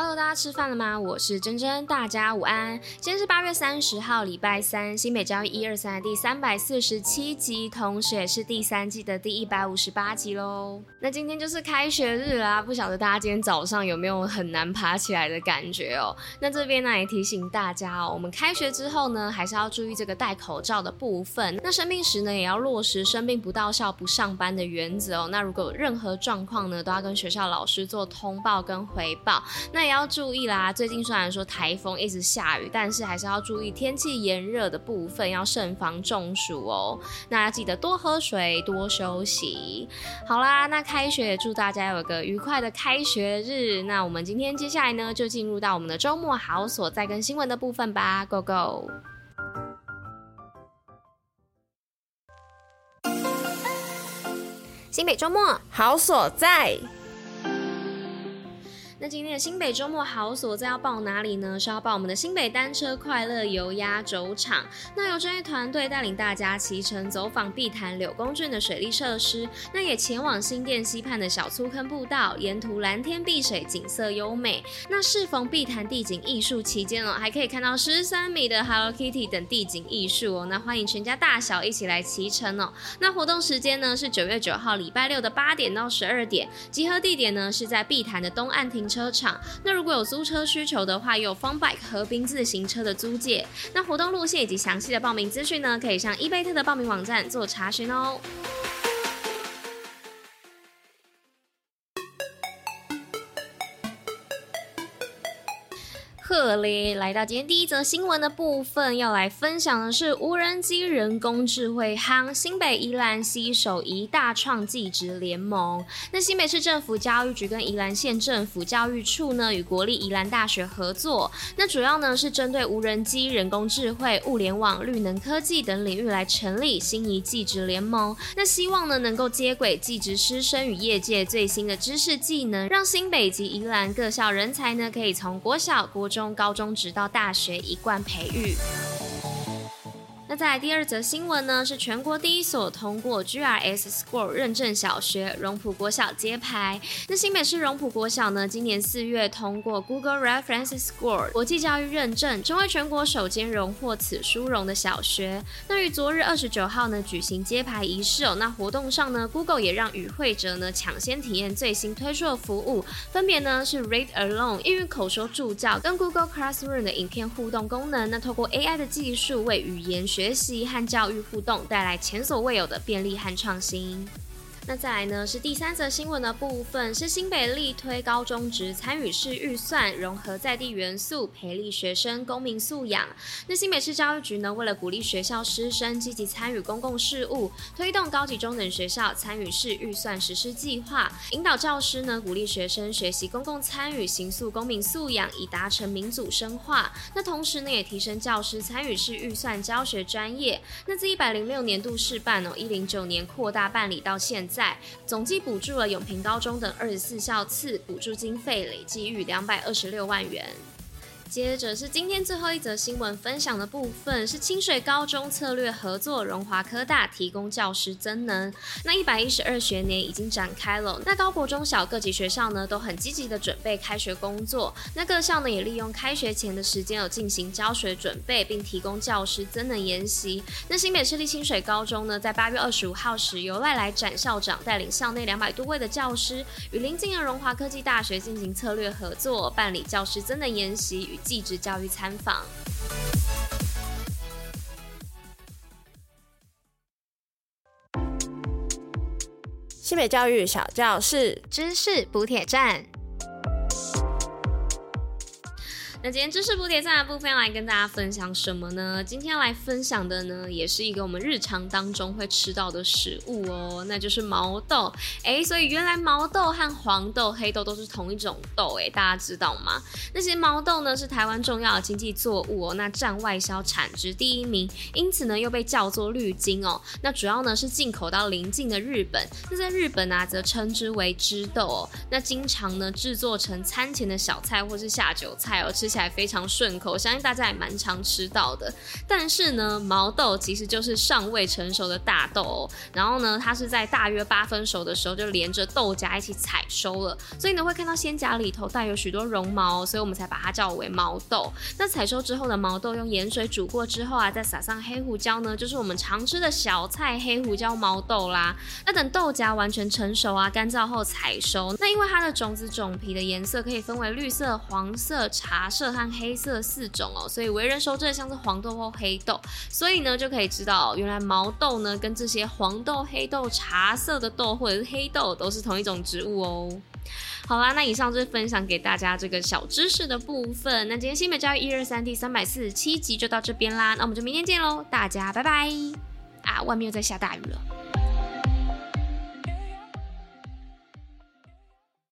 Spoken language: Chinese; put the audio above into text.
Hello，大家吃饭了吗？我是珍珍，大家午安。今天是八月三十号，礼拜三，新北教育一二三的第三百四十七集，同时也是第三季的第一百五十八集喽。那今天就是开学日啦，不晓得大家今天早上有没有很难爬起来的感觉哦？那这边呢也提醒大家哦，我们开学之后呢，还是要注意这个戴口罩的部分。那生病时呢，也要落实生病不到校不上班的原则哦。那如果有任何状况呢，都要跟学校老师做通报跟回报。那要注意啦，最近虽然说台风一直下雨，但是还是要注意天气炎热的部分，要慎防中暑哦。那要记得多喝水，多休息。好啦，那开学也祝大家有个愉快的开学日。那我们今天接下来呢，就进入到我们的周末好所在跟新闻的部分吧，Go Go！新北周末好所在。今天的新北周末好所在要报哪里呢？是要报我们的新北单车快乐游压轴场。那由专业团队带领大家骑乘走访碧潭柳公圳的水利设施，那也前往新店溪畔的小粗坑步道，沿途蓝天碧水，景色优美。那适逢碧潭地景艺术期间哦，还可以看到十三米的 Hello Kitty 等地景艺术哦。那欢迎全家大小一起来骑乘哦。那活动时间呢是九月九号礼拜六的八点到十二点，集合地点呢是在碧潭的东岸停车车场，那如果有租车需求的话，有 Fun Bike 和冰自行车的租借。那活动路线以及详细的报名资讯呢，可以上伊贝特的报名网站做查询哦。这里来到今天第一则新闻的部分，要来分享的是无人机人工智慧夯，新北宜兰携手宜大创技职联盟。那新北市政府教育局跟宜兰县政府教育处呢，与国立宜兰大学合作，那主要呢是针对无人机、人工智慧、物联网、绿能科技等领域来成立新宜技职联盟。那希望呢能够接轨技职师生与业界最新的知识技能，让新北及宜兰各校人才呢可以从国小、国中。中高中直到大学一贯培育。在第二则新闻呢，是全国第一所通过 GRS Score 认证小学荣普国小揭牌。那新北市荣普国小呢，今年四月通过 Google Reference Score 国际教育认证，成为全国首间荣获此殊荣的小学。那于昨日二十九号呢举行揭牌仪式哦。那活动上呢，Google 也让与会者呢抢先体验最新推出的服务，分别呢是 Read Along 英语口说助教跟 Google Classroom 的影片互动功能。那透过 AI 的技术为语言学学习和教育互动带来前所未有的便利和创新。那再来呢，是第三则新闻的部分，是新北力推高中职参与式预算，融合在地元素，培力学生公民素养。那新北市教育局呢，为了鼓励学校师生积极参与公共事务，推动高级中等学校参与式预算实施计划，引导教师呢，鼓励学生学习公共参与，形塑公民素养，以达成民主深化。那同时呢，也提升教师参与式预算教学专业。那自一百零六年度试办哦，一零九年扩大办理到现在。在总计补助了永平高中等二十四校次，补助经费累计逾两百二十六万元。接着是今天最后一则新闻分享的部分，是清水高中策略合作荣华科大提供教师增能。那一百一十二学年已经展开了，那高国中小各级学校呢都很积极的准备开学工作。那各校呢也利用开学前的时间有进行教学准备，并提供教师增能研习。那新北市立清水高中呢，在八月二十五号时，由赖来展校长带领校内两百多位的教师，与邻近的荣华科技大学进行策略合作，办理教师增能研习与技职教育参访，新北教育小教室，知识补铁站。今天知识补铁站的部分要来跟大家分享什么呢？今天要来分享的呢，也是一个我们日常当中会吃到的食物哦，那就是毛豆。哎，所以原来毛豆和黄豆、黑豆都是同一种豆，哎，大家知道吗？那些毛豆呢是台湾重要的经济作物哦，那占外销产值第一名，因此呢又被叫做绿金哦。那主要呢是进口到邻近的日本，那在日本啊则称之为枝豆哦。那经常呢制作成餐前的小菜或是下酒菜哦，吃下。起来非常顺口，我相信大家也蛮常吃到的。但是呢，毛豆其实就是尚未成熟的大豆哦，然后呢，它是在大约八分熟的时候就连着豆荚一起采收了，所以呢会看到鲜荚里头带有许多绒毛，所以我们才把它叫为毛豆。那采收之后的毛豆用盐水煮过之后啊，再撒上黑胡椒呢，就是我们常吃的小菜黑胡椒毛豆啦。那等豆荚完全成熟啊，干燥后采收。那因为它的种子种皮的颜色可以分为绿色、黄色、茶色和黑色四种哦，所以为人熟知的像是黄豆或黑豆，所以呢就可以知道，原来毛豆呢跟这些黄豆、黑豆、茶色的豆或者是黑豆都是同一种植物哦。好啦，那以上就是分享给大家这个小知识的部分。那今天新美教育一二三第三百四十七集就到这边啦，那我们就明天见喽，大家拜拜。啊，外面又在下大雨了。